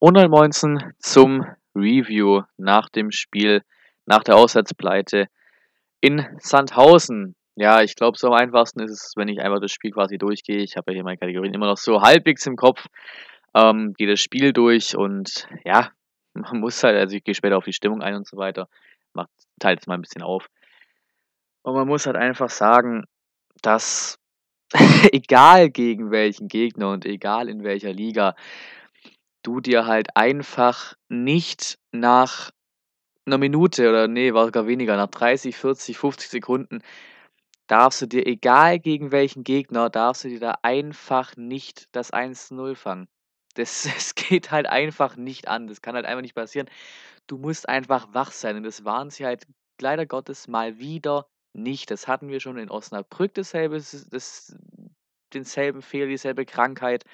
119 zum Review nach dem Spiel, nach der Auswärtspleite in Sandhausen. Ja, ich glaube, so am einfachsten ist es, wenn ich einfach das Spiel quasi durchgehe. Ich habe ja hier meine Kategorien immer noch so halbwegs im Kopf. Ähm, gehe das Spiel durch und ja, man muss halt, also ich gehe später auf die Stimmung ein und so weiter. Macht, teilt es mal ein bisschen auf. Und man muss halt einfach sagen, dass egal gegen welchen Gegner und egal in welcher Liga, du dir halt einfach nicht nach einer Minute oder nee, war sogar weniger, nach 30, 40, 50 Sekunden darfst du dir, egal gegen welchen Gegner, darfst du dir da einfach nicht das 1:0 fangen. Das das geht halt einfach nicht an. Das kann halt einfach nicht passieren. Du musst einfach wach sein und das waren sie halt leider Gottes mal wieder nicht. Das hatten wir schon in Osnabrück dasselbe das denselben Fehler, dieselbe Krankheit.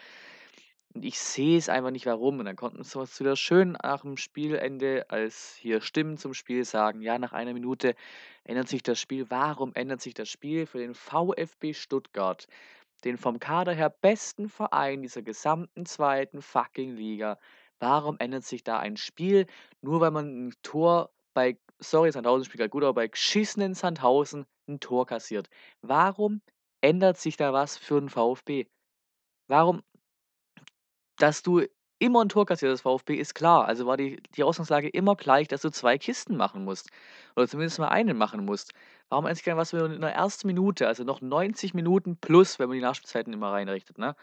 Und ich sehe es einfach nicht, warum. Und dann konnten sie uns wieder schön nach dem Spielende, als hier Stimmen zum Spiel sagen, ja, nach einer Minute ändert sich das Spiel. Warum ändert sich das Spiel für den VfB Stuttgart, den vom Kader her besten Verein dieser gesamten zweiten fucking Liga? Warum ändert sich da ein Spiel, nur weil man ein Tor bei, sorry, Sandhausen spielt gerade gut, aber bei geschissenen Sandhausen ein Tor kassiert? Warum ändert sich da was für den VfB? Warum dass du immer 'n Tor kassierst als VfB, ist klar. Also, war die die Ausgangslage immer gleich, dass du 2 Kisten machen musst oder zumindest mal eine machen musst. Warum eigentlich kein was wir in der ersten Minute, also noch 90 Minuten plus, wenn man die Nachspielzeiten immer reinrechnet, ne?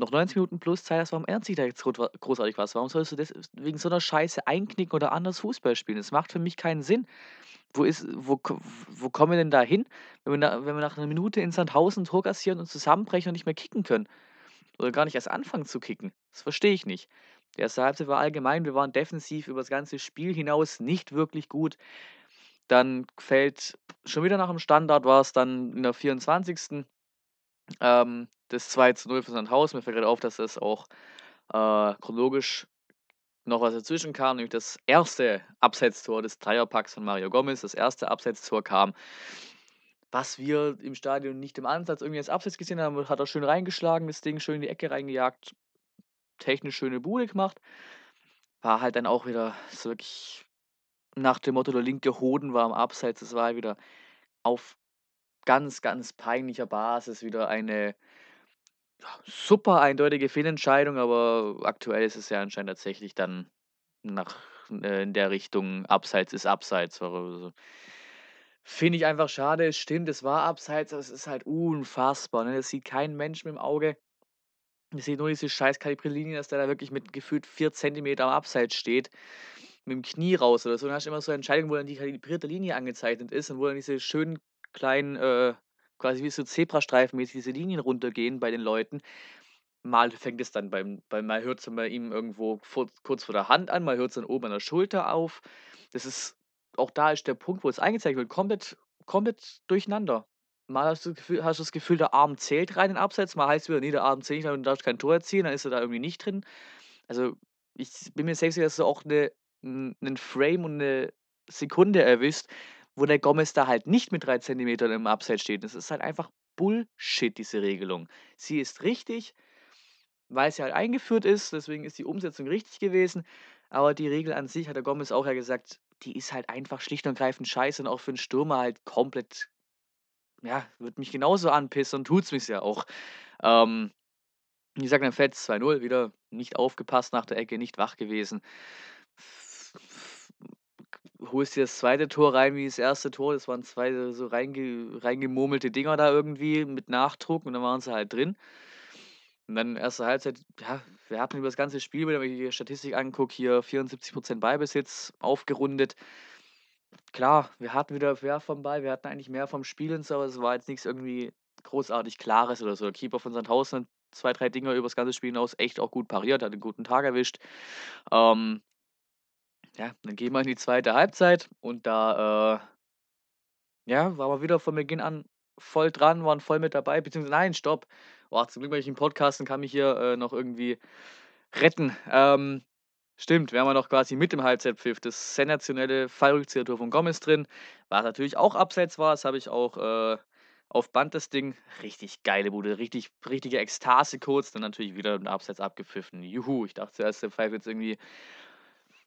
Noch 90 Minuten plus Zeit hast, warum ändert sich da jetzt großartig was? Warum sollst du das wegen so 'ner Scheiße einknicken oder anders Fußball spielen? Das macht für mich keinen Sinn. Wo ist wo wo kommen wir denn da hin, wenn wir na wenn wir nach 'ner Minute in Sandhausen Tor kassieren und zusammenbrechen und nicht mehr kicken können? Oder gar nicht erst anfangen zu kicken. Das verstehe ich nicht. Die erste Halbzeit war allgemein wir waren defensiv über das ganze Spiel hinaus nicht wirklich gut. Dann fällt schon wieder nach dem Standard war es dann in der 24. Ähm, das 2:0 für Sandhausen. Mir fällt grade auf, dass das auch, äh, chronologisch noch was dazwischen kam, nämlich das erste Abseitstor des Dreierpacks von Mario Gomez. Das erste Abseitstor kam was wir im Stadion nicht im Ansatz irgendwie als Abseits gesehen haben, hat er schön reingeschlagen, das Ding schön in die Ecke reingejagt, technisch schöne Bude gemacht. War halt dann auch wieder so wirklich nach dem Motto, der linke Hoden war am Abseits. Es war halt wieder auf ganz, ganz peinlicher Basis wieder eine super eindeutige Fehlentscheidung, aber aktuell ist es ja anscheinend tatsächlich dann nach äh, in der Richtung Abseits ist Abseits. Also Finde ich einfach schade. Es stimmt, es war abseits, aber es ist halt unfassbar, ne? Das sieht kein Mensch mit dem Auge. Ich sehe nur diese scheiß Kalibrierlinie, dass der da wirklich mit gefühlt 4 Zentimeter am Abseits steht, mit dem Knie raus oder so. Dann hast du immer so Entscheidungen, wo dann die kalibrierte Linie angezeichnet ist und wo dann diese schönen kleinen, äh, quasi wie so Zebrastreifenmäßig diese Linien runtergehen bei den Leuten. Mal fängt es dann beim beim mal hört es bei ihm irgendwo vor kurz vor der Hand an, mal hört es dann oben an der Schulter auf. Das ist auch da ist der Punkt, wo es eingezeigt wird, komplett komplett durcheinander. Mal hast du das Gefühl hast du das Gefühl, der Arm zählt rein in Abseits, mal heißt es wieder: „Ne, der Arm zählt nicht, du darfst kein Tor erzielen“, dann ist er da irgendwie nicht drin. Also, ich bin mir sehr sicher, dass du auch 'ne 'n 'nen Frame und 'ne Sekunde erwischst, wo der Gomez da halt nicht mit 3 Zentimetern im Abseits steht. Das ist halt einfach Bullshit, diese Regelung. Sie ist richtig, weil sie halt eingeführt ist, deswegen ist die Umsetzung richtig gewesen, aber die Regel an sich, hat der Gomez auch ja gesagt die ist halt einfach schlicht und greifend scheiße und auch für 'n Stürmer halt komplett ja, würde mich genauso anpissen und tut's mich ja auch. Ähm, wie gesagt, dann fällt's 2:0 wieder nicht aufgepasst nach der Ecke, nicht wach gewesen. Holst dir das zweite Tor rein wie das erste Tor. Das waren 2 so reinge reingemurmelte Dinger da irgendwie mit Nachdruck und dann waren sie halt drin. Und dann erste Halbzeit, ja, wir hatten über das ganze Spiel, wenn ich die Statistik angucke, hier 74% Ballbesitz aufgerundet. Klar, wir hatten wieder mehr vom Ball, wir hatten eigentlich mehr vom Spiel so, aber es war jetzt nichts irgendwie großartig Klares oder so. Der Keeper von Sandhausen hat 2, 3 Dinger übers ganze Spiel hinaus echt auch gut pariert, hat einen guten Tag erwischt. Ähm ja, dann gehen wir in die zweite Halbzeit und da, äh ja, waren wir wieder von Beginn an voll dran, waren voll mit dabei, beziehungsweise nein, stopp. Boah, zum Glück mache ich 'n Podcast und kann mich hier, äh, noch irgendwie retten. Ähm, stimmt, wir haben ja noch quasi mit dem Halbzeitpfiff das sensationelle Fallrückzieher-Tor von Gomez drin, was natürlich auch abseits war. Das habe ich auch, äh, auf Band das Ding, richtig geile Bude, richtig richtige Ekstase kurz, dann natürlich wieder 'n Abseits abgepfiffen. Juhu, ich dachte zuerst, der pfeift jetzt irgendwie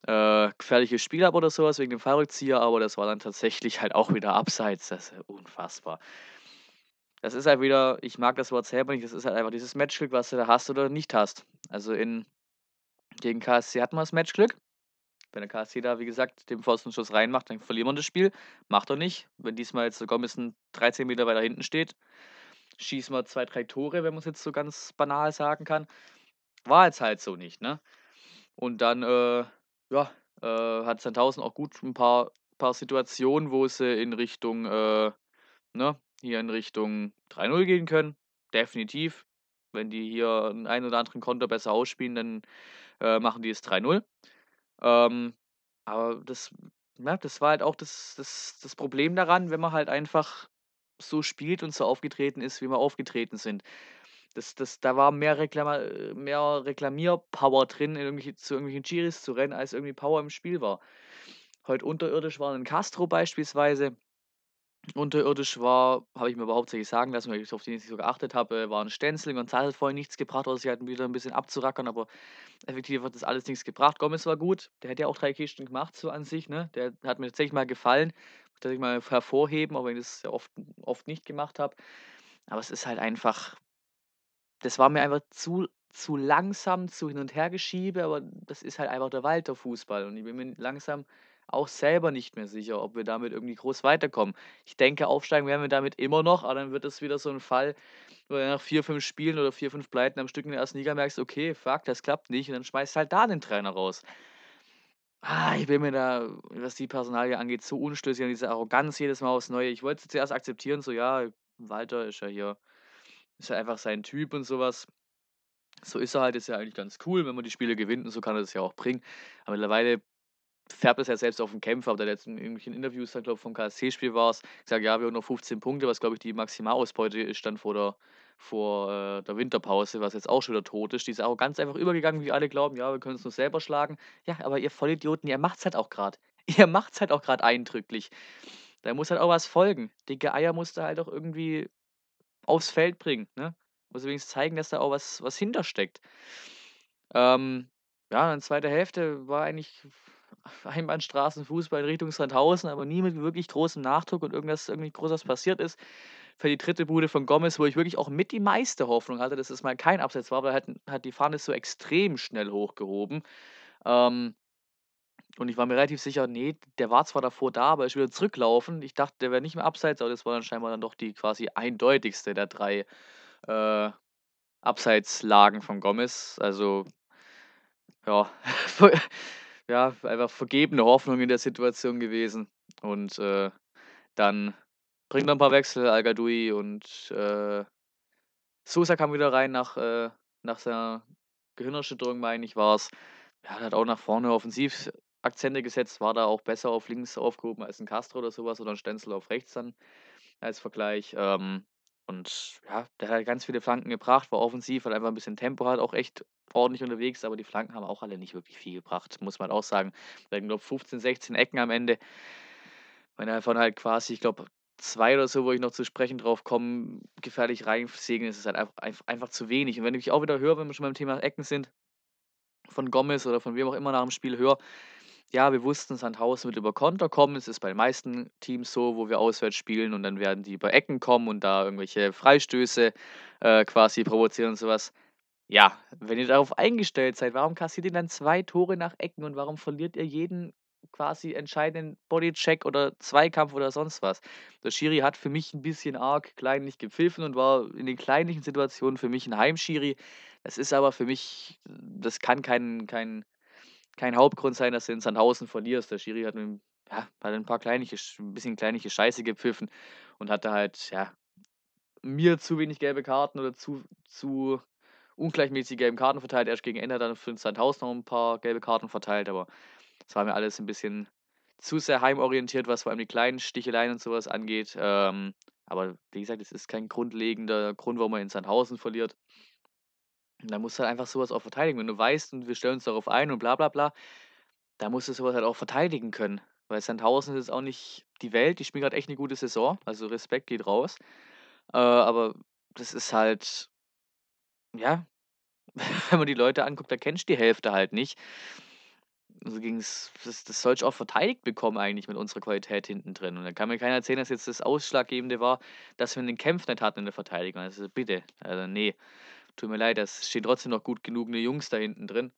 äh, gefährliches Spiel ab oder so was wegen dem Fallrückzieher, aber das war dann tatsächlich halt auch wieder Abseits. Das ist unfassbar. Das ist halt wieder ich mag das Wort selber nicht, das ist halt einfach dieses Matchglück, was du da hast oder nicht hast. Also, in gegen KSC hatten wir das Matchglück. Wenn der KSC da, wie gesagt, den Pfostenschuss reinmacht, dann verlieren wir das Spiel. Macht er nicht. Wenn diesmal jetzt der Gomez 13 Meter weiter hinten steht, schießen wir 2, 3 Tore, wenn man's jetzt so ganz banal sagen kann. War jetzt halt so nicht, ne? Und dann, äh, ja, äh, hat Sandhausen auch gut 'n paar paar Situationen, wo sie in Richtung, äh, ne, hier in Richtung 3:0 gehen können, definitiv. Wenn die hier 'n einen oder anderen Konter besser ausspielen, dann, äh, machen die es 3:0. Ähm, aber das ne, das war halt auch das das das Problem daran, wenn man halt einfach so spielt und so aufgetreten ist, wie wir aufgetreten sind. Das das da war mehr Reklama äh, mehr Reklamierpower drin, in irgendwelche zu irgendwelchen Schiris zu rennen, als irgendwie Power im Spiel war. Heute unterirdisch war 'n Castro beispielsweise. Unterirdisch war habe ich mir aber hauptsächlich sagen lassen, weil ich auf den nicht so geachtet habe, äh, war 'n Stenzel. González hat vorhin nichts gebracht, außer sich halt wieder 'n bisschen abzurackern, aber effektiv hat das alles nichts gebracht. Gomez war gut, der hätte ja auch 3 Kisten gemacht so an sich, ne? Der hat mir tatsächlich mal gefallen, muss ich mal hervorheben, auch wenn ich das ja oft oft nicht gemacht habe. Aber es ist halt einfach das war mir einfach zu zu langsam, zu Hin und Hergeschiebe, aber das ist halt einfach der Walter-Fußball und ich bin mir langsam auch selber nicht mehr sicher, ob wir damit irgendwie groß weiterkommen. Ich denke, aufsteigen werden wir damit immer noch, aber dann wird das wieder so 'n Fall, wo du nach 4, 5 Spielen oder 4, 5 Pleiten am Stück in der 1. Liga merkst: „Okay, fuck, das klappt nicht“ und dann schmeißt halt da den Trainer raus. Ah, ich bin mir da, was die Personalie angeht, so unschlüssig und diese Arroganz jedes Mal aufs Neue. Ich wollte zuerst akzeptieren, so ja, Walter ist ja hier ist ja einfach sein Typ und so was. So ist er halt, ist ja eigentlich ganz cool, wenn man die Spiele gewinnt und so kann er das ja auch bringen. Aber mittlerweile färbt es ja selbst auf 'n Kämpfer. Ob der jetzt in irgendwelchen Interviews dann, glaube vom KSC-Spiel war's, gesagt: „Ja, wir haben noch 15 Punkte“, was, glaube ich, die Maximalausbeute ist dann vor der vor, äh, der Winterpause, was jetzt auch schon wieder tot ist. Diese Arroganz einfach übergegangen, wie alle glauben: „Ja, wir können's nur selber schlagen.“ Ja, aber ihr Vollidioten, ihr macht's halt auch grad. Ihr macht's halt auch grad eindrücklich. Da muss halt auch was folgen. Dicke Eier musst du halt auch irgendwie aufs Feld bringen, ne? Musst wenigstens zeigen, dass da auch was was hintersteckt. Ähm, ja, dann 2. Hälfte war eigentlich Einbahnstraßenfußball in Richtung Sandhausen, aber nie mit wirklich großem Nachdruck und irgendwas irgendwie groß was passiert ist. Für die 3. Bude von Gomez, wo ich wirklich auch mit die meiste Hoffnung hatte, dass es mal kein Abseits war, weil er hat hat die Fahne so extrem schnell hochgehoben. Ähm und ich war mir relativ sicher, ne, der war zwar davor da, aber ist wieder zurückgelaufen. Ich dachte, der wäre nicht mehr Abseits, aber das war dann scheinbar dann doch die quasi eindeutigste der 3, äh, Abseitslagen von Gomez. Also, ja, ja, einfach vergebene Hoffnung in der Situation gewesen. Und, äh, dann bringt er 'n paar Wechsel, El Ghadoui und, äh, Sousa kam wieder rein nach äh, nach seiner Gehirnerschütterung, meine ich, war's. Ja, hat auch nach vorne offensiv Akzente gesetzt, war da auch besser auf links aufgehoben als 'n Castro oder so was oder 'n Stenzel auf rechts dann als Vergleich. Ähm, und ja, der hat ganz viele Flanken gebracht, war offensiv, hat einfach 'n bisschen Tempo, halt auch echt ordentlich unterwegs, aber die Flanken haben auch alle nicht wirklich viel gebracht, muss man auch sagen. Hatten, glaube 15, 16 Ecken am Ende. Wenn davon halt quasi, ich glaube, 2 oder so, wo ich noch zu sprechen drauf komme, gefährlich reinsegeln, ist es halt einf einf einfach zu wenig. Und wenn ich auch wieder höre, wenn wir schon beim Thema Ecken sind, von Gomez oder von wem auch immer nach dem Spiel höre: „Ja, wir wussten, Sandhausen wird über Konter kommen.“ Es ist bei den meisten Teams so, wo wir auswärts spielen und dann werden die über Ecken kommen und da irgendwelche Freistöße, äh, quasi provozieren und so was. Ja, wenn ihr darauf eingestellt seid, warum kassiert ihr dann 2 Tore nach Ecken und warum verliert ihr jeden quasi entscheidenden Bodycheck oder Zweikampf oder sonst was? Der Schiri hat für mich 'n bisschen arg kleinlich gepfiffen und war in den kleinlichen Situationen für mich 'n Heimschiri. Es ist aber für mich das kann kein kein kein Hauptgrund sein, dass du in Sandhausen verlierst. Der Schiri hat ja, hat 'n paar kleinliche Sch 'n bisschen kleinliche Scheiße gepfiffen und hat da halt, ja, mir zu wenig gelbe Karten oder zu zu ungleichmäßig gelben Karten verteilt. Erst gegen Ende dann für Sandhausen noch 'n paar gelbe Karten verteilt, aber das war mir alles 'n bisschen zu sehr heimorientiert, was vor allem die kleinen Sticheleien und so was angeht. Ähm, aber wie gesagt, es ist kein grundlegender Grund, warum man in Sandhausen verliert. Dann musst du halt einfach so was auch verteidigen. Wenn du weißt und wir stellen uns darauf ein und bla bla bla, dann musst du so was halt auch verteidigen können. Weil Sandhausen ist auch nicht die Welt, die spielen grad echt 'ne gute Saison, also Respekt geht raus. Äh, aber das ist halt ja, wenn man die Leute anguckt, da kennst du die Hälfte halt nicht. So ging's das das sollst du auch verteidigt bekommen eigentlich mit unserer Qualität hinten drin. Und dann kann mir keiner erzählen, dass jetzt das Ausschlaggebende war, dass wir 'nen Kempf nicht hatten in der Verteidigung. Also bitte, also ne, tut mir leid, es stehen trotzdem noch gut genug Jungs da hinten drin.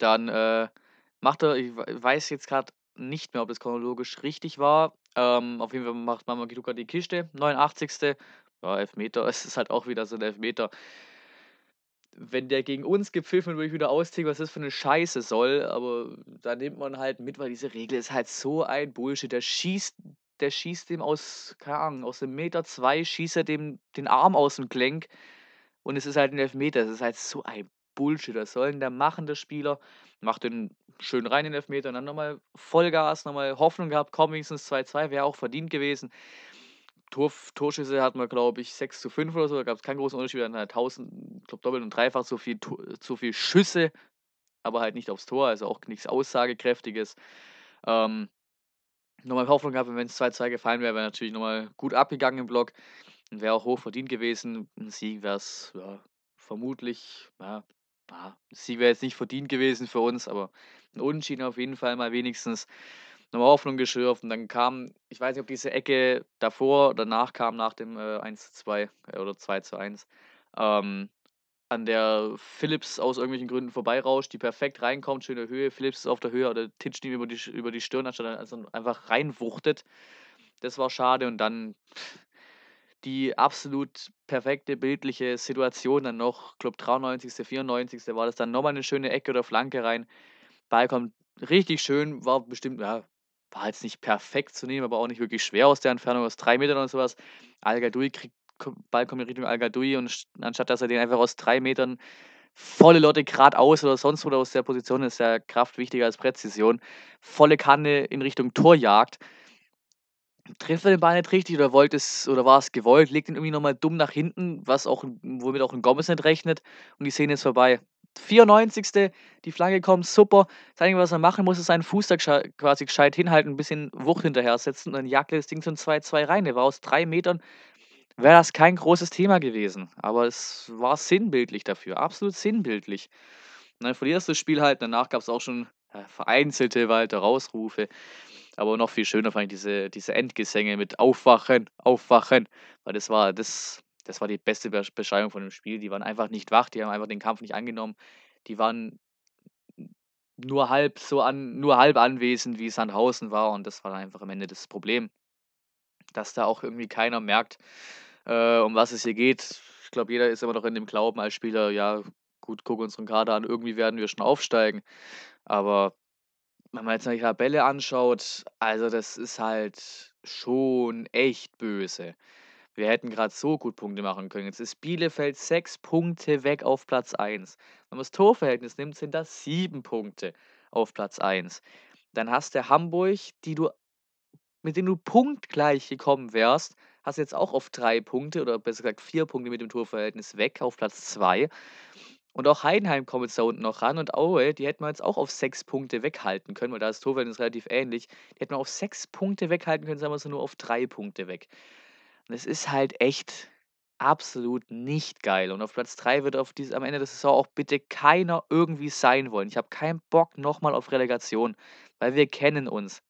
Dann, äh, macht er ich wei weiß jetzt grad nicht mehr, ob das chronologisch richtig war. Ähm, auf jeden Fall macht Mamadou die Kiste, 89. Ja, Elfmeter, es ist halt auch wieder so 'n Elfmeter. Wenn der gegen uns gepfiffen wird, würde ich wieder austicken, was das für 'ne Scheiße soll, aber da nimmt man halt mit, weil diese Regel ist halt so ein Bullshit. Der schießt der schießt dem aus keine Ahnung, aus 'nem Meter 2 schießt er dem den Arm aus'm Gelenk und es ist halt 'n Elfmeter. Das ist halt so ein Bullshit. Was soll 'n der machen, der Spieler? Macht den schön rein, den Elfmeter und dann noch mal Vollgas, noch mal Hoffnung gehabt, komm, wenigstens 2:2, wäre auch verdient gewesen. Torf Torschüsse hatten wir, glaube ich, 6:5 oder so, da gab's keinen großen Unterschied. Wir hatten halt 1000 ich glaube, doppelt und dreifach so viel so viel Schüsse, aber halt nicht aufs Tor, also auch nix Aussagekräftiges. Ähm, noch mal Hoffnung gehabt, und wenn's 2:2 gefallen wäre, wäre natürlich noch mal gut abgegangen im Block und wäre auch hoch verdient gewesen. 'N Sieg wär's, ja, vermutlich, ja ja, Sieg wäre jetzt nicht verdient gewesen für uns, aber 'n Unentschieden auf jeden Fall mal wenigstens noch mal Hoffnung geschürft und dann kam ich weiß nicht, ob diese Ecke davor oder danach kam, nach dem, äh, 1:2, äh, oder 2:1, ähm, an der Phillips aus irgendwelchen Gründen vorbeirauscht, die perfekt reinkommt, schöne Höhe. Phillips ist auf der Höhe oder titscht ihm über die über die Stirn, anstatt also einfach reinwuchtet. Das war schade und dann die absolut perfekte bildliche Situation dann noch, glaube 93., 94. war das dann noch mal 'ne schöne Ecke oder Flanke rein. Ball kommt richtig schön, war bestimmt ja, war jetzt nicht perfekt zu nehmen, aber auch nicht wirklich schwer aus der Entfernung, aus 3 Metern oder so was. Al kriegt Ball kommt in Richtung Al und st anstatt dass er den einfach aus 3 Metern volle Lotte geradeaus oder sonst wo aus der Position ist ja Kraft wichtiger als Präzision, volle Kanne in Richtung Tor jagt. Trifft er den Ball nicht richtig oder wollte es oder war es gewollt, legt ihn irgendwie noch mal dumm nach hinten, was auch womit auch 'n Gomez nicht rechnet und die Szene ist vorbei. 94. Die Flanke kommt, super. Das Einzige, was er machen muss, ist seinen Fuß da quasi gescheit hinhalten, 'n bisschen Wucht hinterher setzen und dann jagt er das Ding zum 2:2 rein. Der war aus 3 Metern wäre das kein großes Thema gewesen, aber es war sinnbildlich dafür, absolut sinnbildlich. Und dann verlierst du das Spiel halt. Danach gab's auch schon, vereinzelte weiter Rausrufe, aber noch viel schöner fand ich diese diese Endgesänge mit „Aufwachen, aufwachen“, weil das war das das war die beste Besch Beschreibung von dem Spiel. Die waren einfach nicht wach, die haben einfach den Kampf nicht angenommen. Die waren nur halb so an nur halb anwesend, wie Sandhausen war und das war dann einfach am Ende das Problem, dass da auch irgendwie keiner merkt, äh, um was es hier geht. Ich glaube, jeder ist immer noch in dem Glauben als Spieler: „Ja, gut, guck unseren Kader an, irgendwie werden wir schon aufsteigen.“ Aber wenn man jetzt mal die Tabelle anschaut, also das ist halt schon echt böse. Wir hätten grad so gut Punkte machen können. Jetzt ist Bielefeld 6 Punkte weg auf Platz 1. Wenn man das Torverhältnis nimmt, sind das 7 Punkte auf Platz 1. Dann hast du Hamburg, die du mit denen du punktgleich gekommen wärst, hast jetzt auch auf 3 Punkte oder besser gesagt 4 Punkte mit dem Torverhältnis weg auf Platz 2. Und auch Heidenheim kommt jetzt da unten noch ran und Aue, die hätten wir jetzt auch auf 6 Punkte weghalten können, weil da ist Torverhältnis relativ ähnlich. Die hätten wir auf 6 Punkte weghalten können, sind wir so nur auf 3 Punkte weg. Und es ist halt echt absolut nicht geil. Und auf Platz 3 wird auf dies am Ende der Saison auch bitte keiner irgendwie sein wollen. Ich habe keinen Bock noch mal auf Relegation, weil wir kennen uns.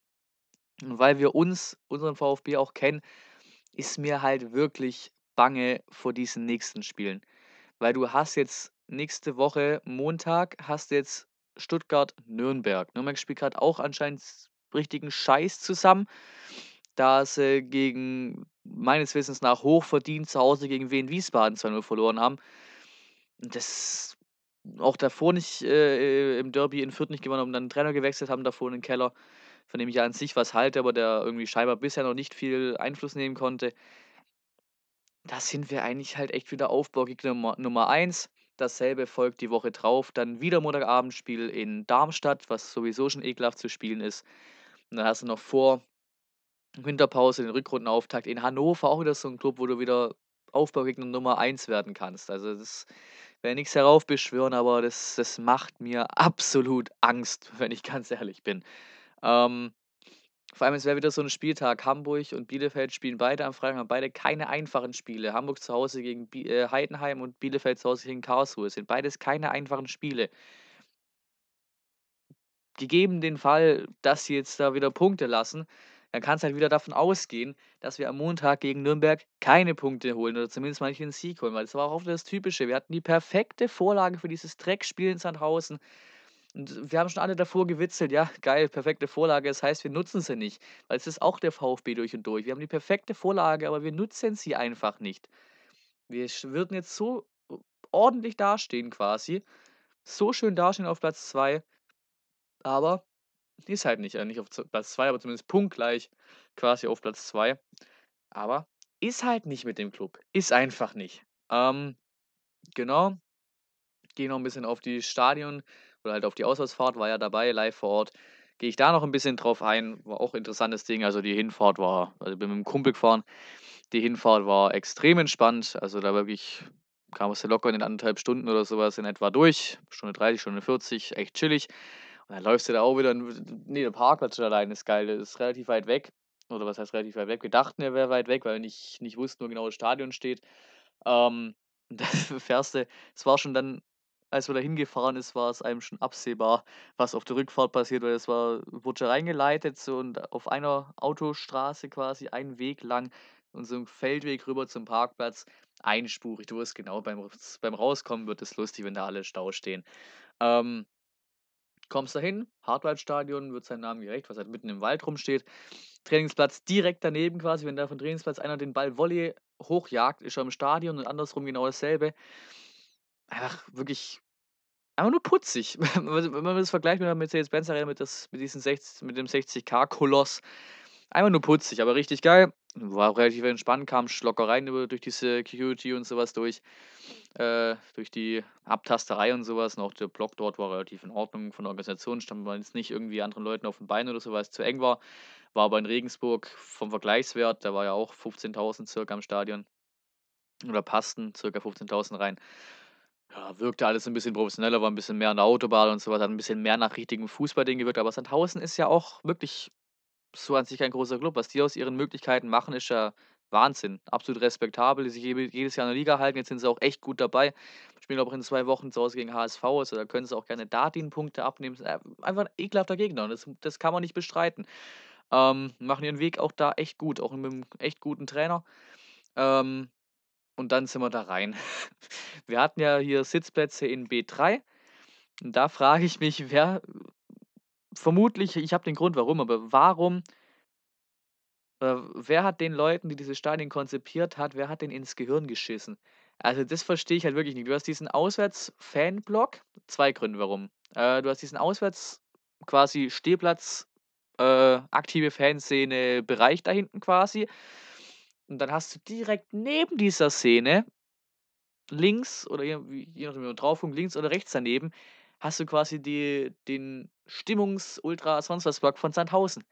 Und weil wir uns, unseren VfB auch kennen, ist mir halt wirklich bange vor diesen nächsten Spielen. Weil du hast jetzt nächste Woche Montag hast du jetzt Stuttgart-Nürnberg. Nürnberg spielt grad auch anscheinend richtigen Scheiß zusammen, da sie gegen meines Wissens nach hochverdient zu Hause gegen Wien Wiesbaden 2:0 verloren haben. Das auch davor nicht, äh, im Derby in Fürth nicht gewonnen haben, dann 'n Trainer gewechselt haben davor in den Keller, von dem ich ja an sich was halte, aber der irgendwie scheinbar bisher noch nicht viel Einfluss nehmen konnte. Da sind wir eigentlich halt echt wieder Aufbaugegner Nummer Nummer 1. Dasselbe folgt die Woche drauf, dann wieder Montagabendspiel in Darmstadt, was sowieso schon ekelhaft zu spielen ist. Und dann hast du noch vor Winterpause den Rückrundenauftakt in Hannover, auch wieder so 'n Club, wo du wieder Aufbaugegner Nummer 1 werden kannst. Also, das will nix heraufbeschwören, aber das das macht mir absolut Angst, wenn ich ganz ehrlich bin. Ähm Vor allem, es wäre wieder so 'n Spieltag. Hamburg und Bielefeld spielen beide am Freitag, haben beide keine einfachen Spiele. Hamburg zu Hause gegen Bi äh, Heidenheim und Bielefeld zu Hause gegen Karlsruhe. Es sind beides keine einfachen Spiele. Gegeben den Fall, dass sie jetzt da wieder Punkte lassen, dann kannst halt wieder davon ausgehen, dass wir am Montag gegen Nürnberg keine Punkte holen oder zumindest mal nicht 'n Sieg holen, weil das war auch das Typische. Wir hatten die perfekte Vorlage für dieses Dreckspiel in Sandhausen und wir haben schon alle davor gewitzelt: „Ja, geil, perfekte Vorlage.“ Das heißt, wir nutzen sie nicht, weil es ist auch der VfB durch und durch. Wir haben die perfekte Vorlage, aber wir nutzen sie einfach nicht. Wir würden jetzt so ordentlich dastehen quasi, so schön dastehen auf Platz 2 aber ist halt nicht, äh, nicht auf Platz 2, aber zumindest punktgleich quasi auf Platz 2. Aber ist halt nicht mit dem Klub. Ist einfach nicht. Ähm, genau. Gehe noch 'n bisschen auf die Stadion oder halt auf die Auswärtsfahrt, war ja dabei live vor Ort. Gehe ich da noch 'n bisschen drauf ein, war auch interessantes Ding. Also, die Hinfahrt war also, bin mit 'm Kumpel gefahren. Die Hinfahrt war extrem entspannt. Also, da wirklich kamst du locker in den 1,5 Stunden oder so was in etwa durch. Stunde 30, Stunde 40, echt chillig. Und dann läufst du da auch wieder n ne, der Parkplatz allein ist geil. Der ist relativ weit weg. Oder was heißt relativ weit weg? Wir dachten, er wäre weit weg, weil wir nicht nicht wussten, wo genau das Stadion steht. Ähm, da fährst du es war schon dann als wir da hingefahren ist, war es einem schon absehbar, was auf der Rückfahrt passiert, weil es war wurde schon reingeleitet so und auf einer Autostraße quasi einen Weg lang und so 'n Feldweg rüber zum Parkplatz, einspurig. Du wusstest genau, beim beim Rauskommen wird es lustig, wenn da alle Stau stehen. Ähm kommst da hin, Hartwaldstadion, wird seinem Namen gerecht, was halt mitten im Wald rumsteht. Trainingsplatz direkt daneben quasi, wenn da vom Trainingsplatz einer den Ball Volley hochjagt, ist er im Stadion und andersrum genau dasselbe. Einfach wirklich einfach nur putzig. Wenn man das vergleicht mit der Mercedes-Benz Arena mit mit mit dem 60.000 Koloss. Einfach nur putzig, aber richtig geil. War auch relativ entspannt, rein über durch die Security und so was durch äh, durch die Abtasterei und so was. Und auch der Block dort war relativ in Ordnung. Von der Organisation standen wir jetzt nicht irgendwie anderen Leuten auf 'n Beinen oder so, weil's zu eng war. War aber in Regensburg vom Vergleichswert da war ja auch 15.000 circa im Stadion oder passten circa 15.000 rein. Ja, wirkte alles 'n bisschen professioneller, war 'n bisschen mehr an der Autobahn und so was, hat 'n bisschen mehr nach richtigem Fußballding gewirkt. Aber Sandhausen ist ja auch wirklich so an sich kein großer Club. Was die aus ihren Möglichkeiten machen, ist ja Wahnsinn. Absolut respektabel, die sich jede jedes Jahr in der Liga halten. Jetzt sind sie auch echt gut dabei. Spielen auch in 2 Wochen zu Hause gegen HSV, also da können sie auch gerne da den Punkte abnehmen. Einfach 'n ekelhafter Gegner. Das das kann man nicht bestreiten. Ähm, machen ihren Weg auch da echt gut, auch mit 'nem echt guten Trainer. Ähm, und dann sind wir da rein. Wir hatten ja hier Sitzplätze in B3 und da frage ich mich, wer vermutlich ich habe den Grund warum, aber warum äh, wer hat den Leuten, die diese Stadien konzipiert hat wer hat denen ins Gehirn geschissen? Also, das verstehe ich halt wirklich nicht. Du hast diesen Auswärts-Fanblock 2 Gründe warum. Äh, du hast diesen Auswärts quasi Stehplatz, äh, aktive Fanszene Bereich da hinten quasi. Und dann hast du direkt neben dieser Szene links oder je nachdem, wie man drauf guckt, links oder rechts daneben, hast du quasi die den Stimmungs-Ultra-Sonst-was-Block von Sandhausen.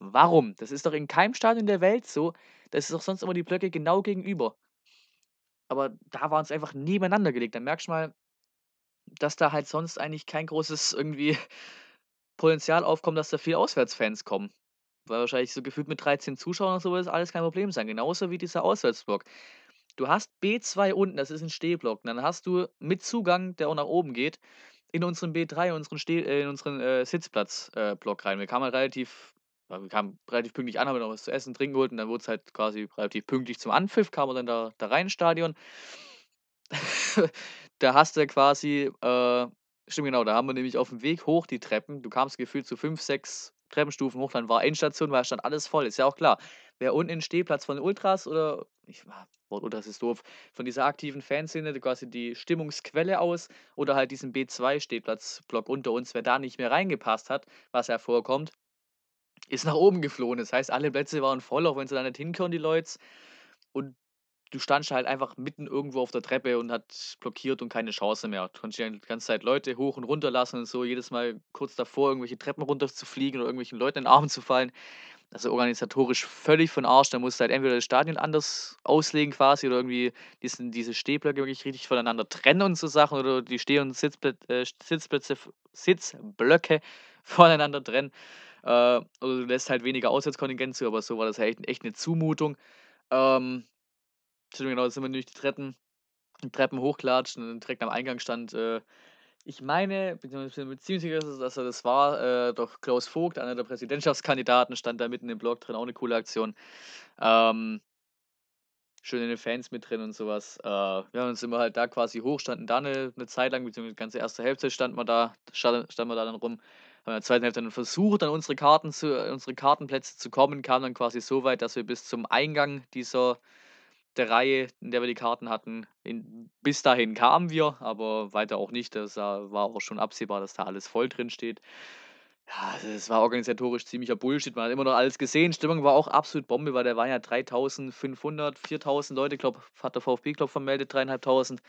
Warum? Das ist doch in keinem Stadion der Welt so. Das ist doch sonst immer die Blöcke genau gegenüber. Aber da waren's einfach nebeneinander gelegt. Da merkst du mal dass da halt sonst eigentlich kein großes irgendwie Potenzial aufkommt, dass da viele Auswärtsfans kommen. Weil wahrscheinlich so gefühlt mit 13 Zuschauern oder so wird das alles kein Problem sein. Genauso wie dieser Auswärtsblock. Du hast B2 unten, das ist 'n Stehblock. Und dann hast du mit Zugang, der auch nach oben geht, in unseren B3, unseren Steh äh, in unseren, äh, Sitzplatz äh, rein. Wir kamen halt relativ wir kamen relativ pünktlich an, haben noch was zu essen, trinken geholt und dann wurd's halt quasi relativ pünktlich zum Anpfiff kamen wir dann da da rein ins Stadion. Da hast du quasi äh, stimmt genau, da haben wir nämlich aufm Weg hoch die Treppen du kamst gefühlt so 5, 6 Treppenstufen hoch, dann war Endstation, weil stand alles voll. Ist ja auch klar. Wer unten den Stehplatz von Ultras oder ich ah, Wort Ultras ist doof, von dieser aktiven Fanszene, quasi die Stimmungsquelle aus oder halt diesen B2 Stehplatzblock unter uns, wer da nicht mehr reingepasst hat, was ja vorkommt, ist nach oben geflohen. Das heißt, alle Plätze waren voll, auch wenn sie da nicht hinkönnen, die Leute. Und du standst halt einfach mitten irgendwo auf der Treppe und hat blockiert und keine Chance mehr. Du konntest ja die ganze Zeit Leute hoch und runter lassen und so, jedes Mal kurz davor, irgendwelche Treppen runterzufliegen oder irgendwelchen Leuten in den Arm zu fallen. Also organisatorisch völlig von Arsch. Da musst du halt entweder das Stadion anders auslegen quasi oder irgendwie diesen, diese Stehblöcke wirklich richtig voneinander trennen und so Sachen oder die Steh- und Sitzblö äh, Sitzplätze, Sitzblöcke voneinander trennen. Äh, oder du lässt halt weniger Auswärtskontingent zu, aber so war das halt echt, echt eine Zumutung. Ähm, genau, da sind wir durch die Treppen, die Treppen hochklatscht und direkt am Eingang stand äh, ich meine, beziehungsweise dass er das war, äh, doch Klaus Vogt, einer der Präsidentschaftskandidaten, stand da mitten im Blog drin, auch eine coole Aktion. Ähm, schön in den Fans mit drin und sowas. Äh, ja, dann sind wir halt da quasi hoch, standen da eine, eine Zeit lang, beziehungsweise die ganze erste Hälfte stand man da, stand, stand man da dann rum. Haben in der zweiten Hälfte dann versucht, an unsere Karten zu, unsere Kartenplätze zu kommen, kam dann quasi so weit, dass wir bis zum Eingang dieser der Reihe, in der wir die Karten hatten. In, bis dahin kamen wir, aber weiter auch nicht. Das war auch schon absehbar, dass da alles voll drin steht. Ja, also es war organisatorisch ziemlicher Bullshit. Man hat immer noch alles gesehen. Stimmung war auch absolut Bombe, weil da waren ja 3500, 4000 Leute, glaube, hat der VfB, glaube vermeldet, 3500.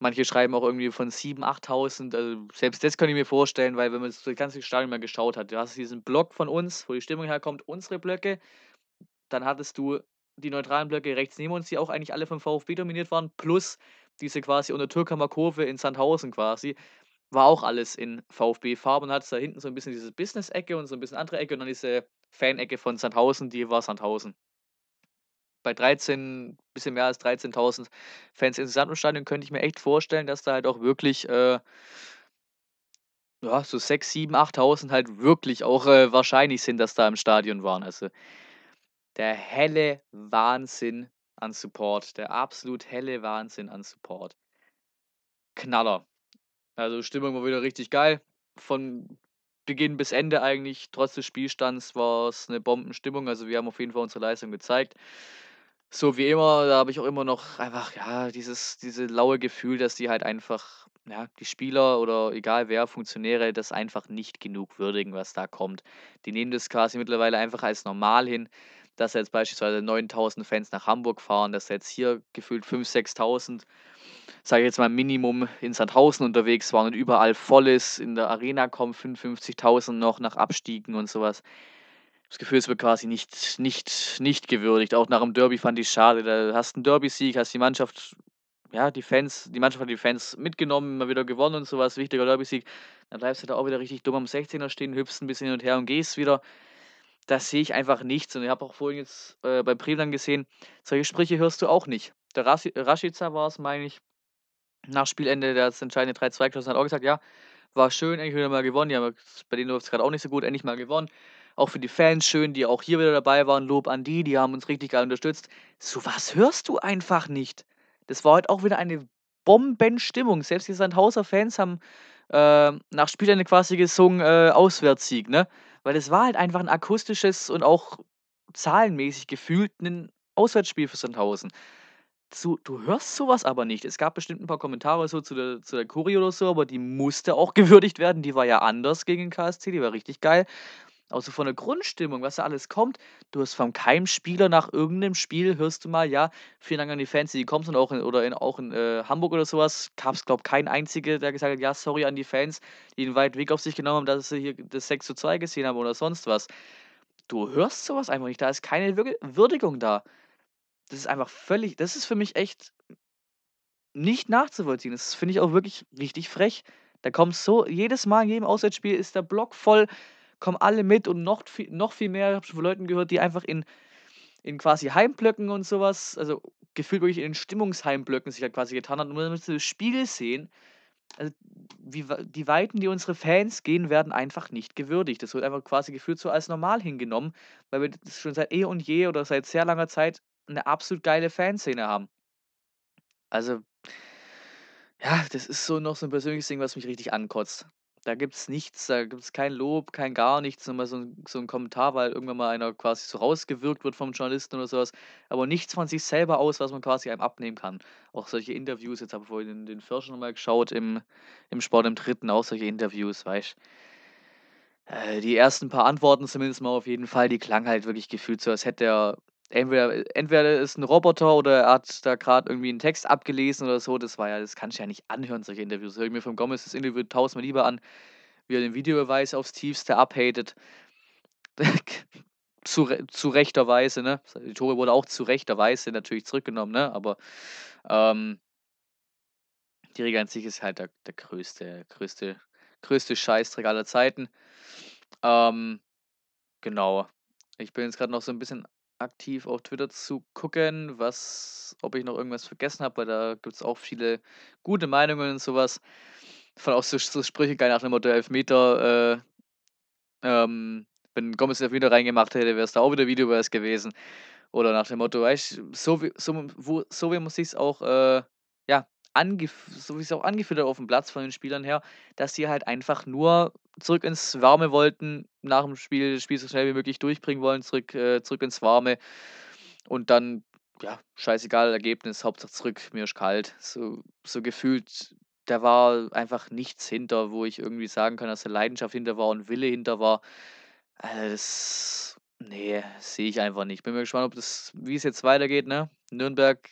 Manche schreiben auch irgendwie von 7.000, 8.000. Also selbst das kann ich mir vorstellen, weil wenn man das ganze Stadion mal geschaut hat, du hast diesen Block von uns, wo die Stimmung herkommt, unsere Blöcke. Dann hattest du die neutralen Blöcke rechts neben uns, die auch eigentlich alle vom VfB dominiert waren, plus diese quasi unter Türkamer Kurve in Sandhausen quasi, war auch alles in VfB-Farben und hat da hinten so ein bisschen diese Business-Ecke und so ein bisschen andere Ecke und dann diese Fan-Ecke von Sandhausen, die war Sandhausen. Bei 13, bisschen mehr als 13.000 Fans insgesamt im Stadion könnte ich mir echt vorstellen, dass da halt auch wirklich, äh, ja, so 6, 7, 8.000 halt wirklich auch äh, wahrscheinlich sind, dass da im Stadion waren. Also der helle Wahnsinn an Support. Der absolut helle Wahnsinn an Support. Knaller. Also Stimmung war wieder richtig geil. Von Beginn bis Ende eigentlich, trotz des Spielstands, war es eine Bombenstimmung. Also wir haben auf jeden Fall unsere Leistung gezeigt. So wie immer, da habe ich auch immer noch einfach, ja, dieses, diese laue Gefühl, dass die halt einfach, ja, die Spieler oder egal wer, Funktionäre, das einfach nicht genug würdigen, was da kommt. Die nehmen das quasi mittlerweile einfach als normal hin dass jetzt beispielsweise 9000 Fans nach Hamburg fahren, dass jetzt hier gefühlt 5.000, 6.000, sage ich jetzt mal Minimum in Sandhausen unterwegs waren und überall voll ist. In der Arena kommen 55.000 noch nach Abstiegen und sowas. Das Gefühl, es wird quasi nicht, nicht, nicht gewürdigt. Auch nach dem Derby fand ich es schade. Da hast du einen Derby-Sieg, hast die Mannschaft, ja, die Fans, die Mannschaft hat die Fans mitgenommen, mal wieder gewonnen und sowas, wichtiger Derby-Sieg. Dann bleibst du da auch wieder richtig dumm am 16er stehen, hüpfst ein bisschen hin und her und gehst wieder das sehe ich einfach nichts. Und ich habe auch vorhin jetzt äh, bei Breland gesehen, solche Sprüche hörst du auch nicht. Der Rashi Rashica war es, meine ich, nach Spielende, der das entscheidende 3-2 geschossen hat, auch gesagt, ja, war schön, endlich wieder mal gewonnen. Die haben, bei denen läuft es gerade auch nicht so gut, endlich mal gewonnen. Auch für die Fans schön, die auch hier wieder dabei waren. Lob an die, die haben uns richtig geil unterstützt. So was hörst du einfach nicht. Das war heute auch wieder eine Bombenstimmung. Selbst die Sandhauser Fans haben äh, nach Spielende quasi gesungen, äh, Auswärtssieg, ne? Weil es war halt einfach ein akustisches und auch zahlenmäßig gefühlt ein Auswärtsspiel für Sandhausen. Du du hörst sowas aber nicht. Es gab bestimmt ein paar Kommentare so zu der zu der Choreo oder so, aber die musste auch gewürdigt werden. Die war ja anders gegen den KSC, die war richtig geil. Auch so von der Grundstimmung, was da alles kommt. Du hast von keinem Spieler nach irgendeinem Spiel hörst du mal: „Ja, vielen Dank an die Fans, die gekommen sind“, auch in oder in auch in, äh, Hamburg oder sowas gab es, glaube ich, keinen einzigen, der gesagt hat: „Ja, sorry an die Fans, die den weiten Weg auf sich genommen haben, dass sie hier das 6:2 gesehen haben“ oder sonst was. Du hörst sowas einfach nicht, da ist keine Würge Würdigung da. Das ist einfach völlig das ist für mich echt nicht nachzuvollziehen. Das finde ich auch wirklich richtig frech. Da kommt so jedes Mal in jedem Auswärtsspiel ist der Block voll kommen alle mit und noch viel, noch viel mehr. Ich habe schon von Leuten gehört, die einfach in, in quasi Heimblöcken und sowas, also gefühlt wirklich in Stimmungsheimblöcken sich halt quasi getan hat. Und wenn wir das Spiel sehen, also wie, die Weiten, die unsere Fans gehen, werden einfach nicht gewürdigt. Das wird einfach quasi gefühlt so als normal hingenommen, weil wir das schon seit eh und je oder seit sehr langer Zeit eine absolut geile Fanszene haben. Also, ja, das ist so noch so ein persönliches Ding, was mich richtig ankotzt. Da gibt's nichts, da gibt's kein Lob, kein gar nichts, nur mal so 'n so 'n Kommentar, weil irgendwann mal einer quasi so rausgewirkt wird vom Journalisten oder sowas, aber nichts von sich selber aus, was man quasi einem abnehmen kann. Auch solche Interviews, jetzt habe ich vorhin den den Förster noch mal geschaut im im Sport im Dritten, auch solche Interviews, weißt äh, die ersten paar Antworten zumindest mal auf jeden Fall, die klangen halt wirklich gefühlt so, als hätte er entweder entweder ist 'n Roboter oder er hat da grad irgendwie 'n Text abgelesen oder so. Das war ja das kannst du ja nicht anhören, solche Interviews. Höre ich mir von Gomez das Interview tausendmal lieber an, wie er den Videobeweis aufs Tiefste abhatet. zu, zu rechter Weise, ne? Die Tore wurde auch zu rechter Weise natürlich zurückgenommen, ne? Aber ähm, die Liga an sich ist halt der, der größte, größte, größte Scheißdreck aller Zeiten. Ähm, genau. Ich bin jetzt gerade noch so ein bisschen aktiv auf Twitter zu gucken, was, ob ich noch irgendwas vergessen habe, weil da gibt es auch viele gute Meinungen und sowas. Von auch so, so Sprüche geil nach dem Motto Elfmeter, äh, ähm, wenn Gomez Elfmeter reingemacht hätte, wäre es da auch wieder Videobeweis gewesen. Oder nach dem Motto, weißt so wie, so, wo, so wie man sich auch, äh, ja, so wie es auch angeführt hat auf dem Platz von den Spielern her, dass sie halt einfach nur zurück ins Warme wollten, nach dem Spiel das Spiel so schnell wie möglich durchbringen wollen, zurück, äh, zurück ins Warme und dann, ja, scheißegal, Ergebnis, Hauptsache zurück, mir ist kalt. So, so gefühlt, da war einfach nichts hinter, wo ich irgendwie sagen kann, dass da Leidenschaft hinter war und Wille hinter war. Also das, nee, sehe ich einfach nicht. Bin mir gespannt, ob das, wie es jetzt weitergeht, ne? Nürnberg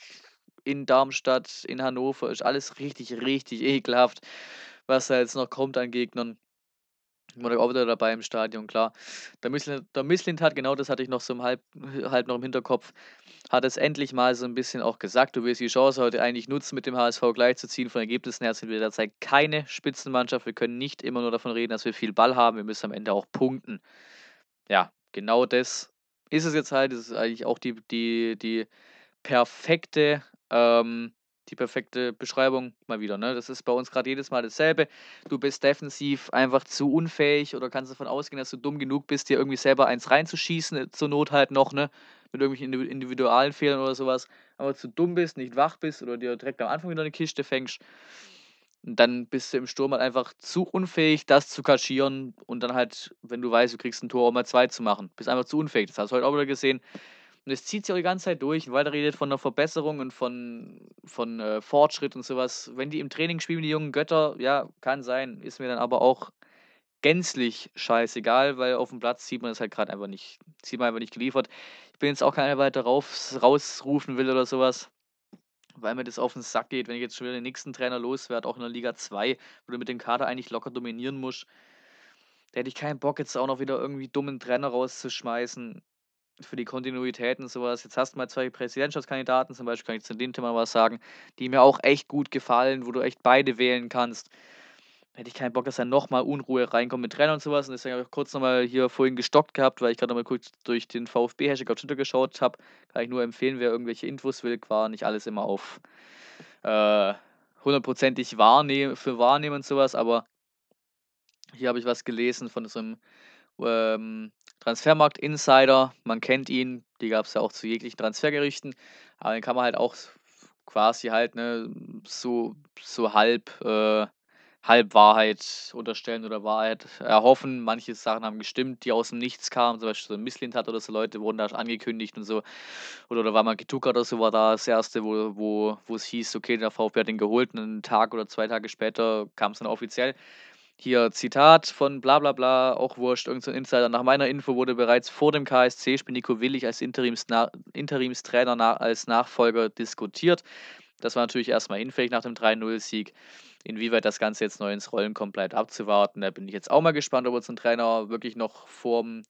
in Darmstadt, in Hannover, ist alles richtig, richtig ekelhaft, was da jetzt noch kommt an Gegnern. Ich war auch wieder dabei im Stadion, klar. Der Mislint hat, genau das hatte ich noch so im halb, halb noch im Hinterkopf, hat es endlich mal so ein bisschen auch gesagt, du willst die Chance heute eigentlich nutzen, mit dem HSV gleichzuziehen. Von Ergebnissen her sind wir derzeit keine Spitzenmannschaft. Wir können nicht immer nur davon reden, dass wir viel Ball haben. Wir müssen am Ende auch punkten. Ja, genau das ist es jetzt halt. Das ist eigentlich auch die, die, die perfekte ähm, die perfekte Beschreibung mal wieder. Ne? Das ist bei uns gerade jedes Mal dasselbe. Du bist defensiv einfach zu unfähig oder kannst davon ausgehen, dass du dumm genug bist, dir irgendwie selber eins reinzuschießen, äh, zur Not halt noch, ne? Mit irgendwelchen individualen Fehlern oder sowas. Aber zu dumm bist, nicht wach bist oder dir direkt am Anfang wieder eine Kiste fängst. Und dann bist du im Sturm halt einfach zu unfähig, das zu kaschieren und dann halt, wenn du weißt, du kriegst ein Tor, auch mal zwei zu machen. Bist einfach zu unfähig. Das hast du heute auch wieder gesehen. Und es zieht sich auch die ganze Zeit durch, weil er redet von einer Verbesserung und von, von äh, Fortschritt und sowas. Wenn die im Training spielen, die jungen Götter, ja, kann sein. Ist mir dann aber auch gänzlich scheißegal, weil auf dem Platz sieht man das halt gerade einfach nicht, sieht man einfach nicht geliefert. Ich bin jetzt auch keiner weiter rauf, rausrufen will oder sowas, weil mir das auf den Sack geht, wenn ich jetzt schon wieder den nächsten Trainer loswerde, auch in der Liga 2, wo du mit dem Kader eigentlich locker dominieren musst. Da hätte ich keinen Bock, jetzt auch noch wieder irgendwie dummen Trainer rauszuschmeißen für die Kontinuität und sowas. Jetzt hast du mal zwei Präsidentschaftskandidaten, zum Beispiel kann ich zu dem Thema was sagen, die mir auch echt gut gefallen, wo du echt beide wählen kannst. Hätte ich keinen Bock, dass da nochmal Unruhe reinkommt mit Trainer und sowas. Und deswegen habe ich kurz nochmal hier vorhin gestockt gehabt, weil ich gerade nochmal kurz durch den VfB-Hashtag auf Twitter geschaut habe. Kann ich nur empfehlen, wer irgendwelche Infos will, war nicht alles immer auf äh, hundertprozentig wahrnehmen, für wahrnehmen und sowas, aber hier habe ich was gelesen von so einem ähm, Transfermarkt Insider, man kennt ihn, die gab es ja auch zu jeglichen Transfergerichten, aber den kann man halt auch quasi halt ne, so, so halb, äh, halb Wahrheit unterstellen oder Wahrheit erhoffen. Manche Sachen haben gestimmt, die aus dem Nichts kamen, zum Beispiel so ein Misslint hat oder so Leute wurden da angekündigt und so. Oder da war mal Gituka oder so, war da das erste, wo, wo, wo es hieß, okay, der VfB hat den geholt und einen Tag oder zwei Tage später kam es dann offiziell. Hier Zitat von bla bla bla, auch wurscht, irgendein so Insider. Nach meiner Info wurde bereits vor dem KSC-Spiel Nico Willig als Interimsna Interimstrainer na als Nachfolger diskutiert. Das war natürlich erstmal hinfällig nach dem 3-0-Sieg. Inwieweit das Ganze jetzt neu ins Rollen kommt, bleibt abzuwarten. Da bin ich jetzt auch mal gespannt, ob wir unseren Trainer wirklich noch vorm,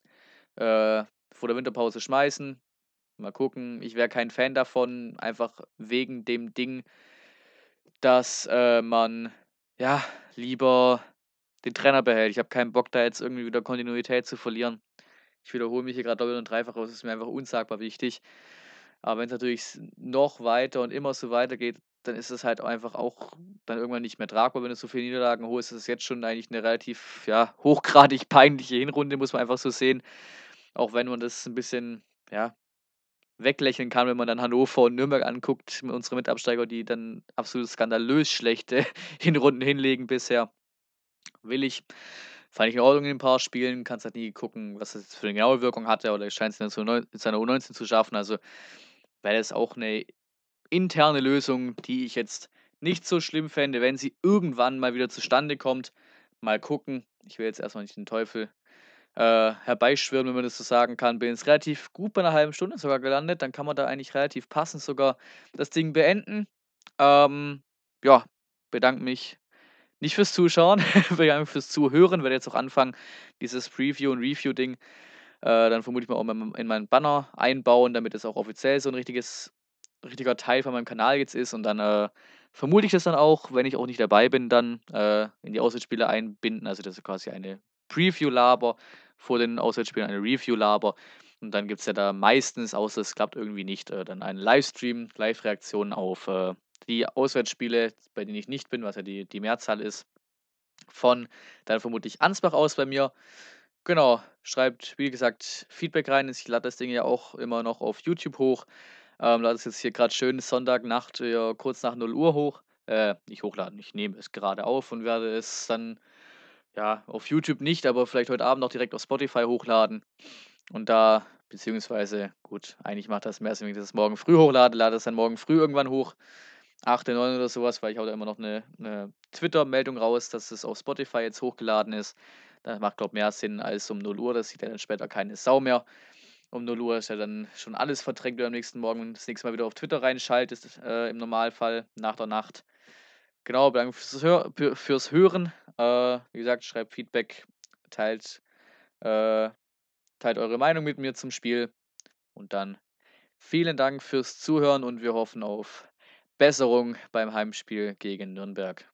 äh, vor der Winterpause schmeißen. Mal gucken. Ich wäre kein Fan davon, einfach wegen dem Ding, dass äh, man ja lieber den Trainer behält. Ich habe keinen Bock, da jetzt irgendwie wieder Kontinuität zu verlieren. Ich wiederhole mich hier gerade doppelt und dreifach, es ist mir einfach unsagbar wichtig. Aber wenn es natürlich noch weiter und immer so weitergeht, dann ist es halt einfach auch dann irgendwann nicht mehr tragbar, wenn du so viele Niederlagen holst. Das ist jetzt schon eigentlich eine relativ ja, hochgradig peinliche Hinrunde, muss man einfach so sehen. Auch wenn man das ein bisschen ja, weglächeln kann, wenn man dann Hannover und Nürnberg anguckt, unsere Mitabsteiger, die dann absolut skandalös schlechte Hinrunden hinlegen bisher will ich. Fand ich in Ordnung in ein paar Spielen, kannst halt nie gucken, was das für eine genaue Wirkung hatte, oder scheint es in seiner U19 zu schaffen. Also wäre das auch eine interne Lösung, die ich jetzt nicht so schlimm fände, wenn sie irgendwann mal wieder zustande kommt. Mal gucken. Ich will jetzt erstmal nicht den Teufel äh, herbeischwören, wenn man das so sagen kann. Bin jetzt relativ gut bei einer halben Stunde sogar gelandet. Dann kann man da eigentlich relativ passend sogar das Ding beenden. Ähm, ja, bedanke mich nicht fürs Zuschauen, sondern fürs Zuhören. Werde jetzt auch anfangen, dieses Preview- und Review-Ding Äh, dann vermute ich mal auch in meinen Banner einbauen, damit es auch offiziell so 'n richtiges richtiger Teil von meinem Kanal jetzt ist und dann, äh, vermute ich das dann auch, wenn ich auch nicht dabei bin, dann, äh, in die Auswärtsspiele einbinden. Also, das ist quasi eine Preview-Laber vor den Auswärtsspielen, eine Review-Laber. Und dann gibt's ja da meistens, außer es klappt irgendwie nicht, äh, dann einen Livestream, Live-Reaktion auf, äh, die Auswärtsspiele, bei denen ich nicht bin, was ja die die Mehrzahl ist, von dann vermutlich Ansbach aus bei mir. Genau, schreibt, wie gesagt, Feedback rein. Ich lade das Ding ja auch immer noch auf YouTube hoch. Ähm, lade es jetzt hier grad schön Sonntagnacht, ja, kurz nach 0:00 hoch. Äh, nicht hochladen, ich nehme es gerade auf und werde es dann, ja, auf YouTube nicht, aber vielleicht heute Abend auch direkt auf Spotify hochladen. Und da beziehungsweise gut, eigentlich macht das mehr Sinn, wenn ich das morgen früh hochlade, lade das dann morgen früh irgendwann hoch, 8., 9. oder so was, weil ich haue da immer noch 'ne 'ne Twitter-Meldung raus, dass es auf Spotify jetzt hochgeladen ist. Das macht, glaube mehr Sinn als um 0:00. Das sieht ja dann später keine Sau mehr. Um 0:00 ist ja dann schon alles verdrängt, wenn du am nächsten Morgen das nächste Mal wieder auf Twitter reinschaltest, äh, im Normalfall nach der Nacht. Genau, danke fürs Hör für fürs Hören. Äh, wie gesagt, schreibt Feedback, teilt äh, teilt eure Meinung mit mir zum Spiel. Und dann vielen Dank fürs Zuhören und wir hoffen auf Besserung beim Heimspiel gegen Nürnberg.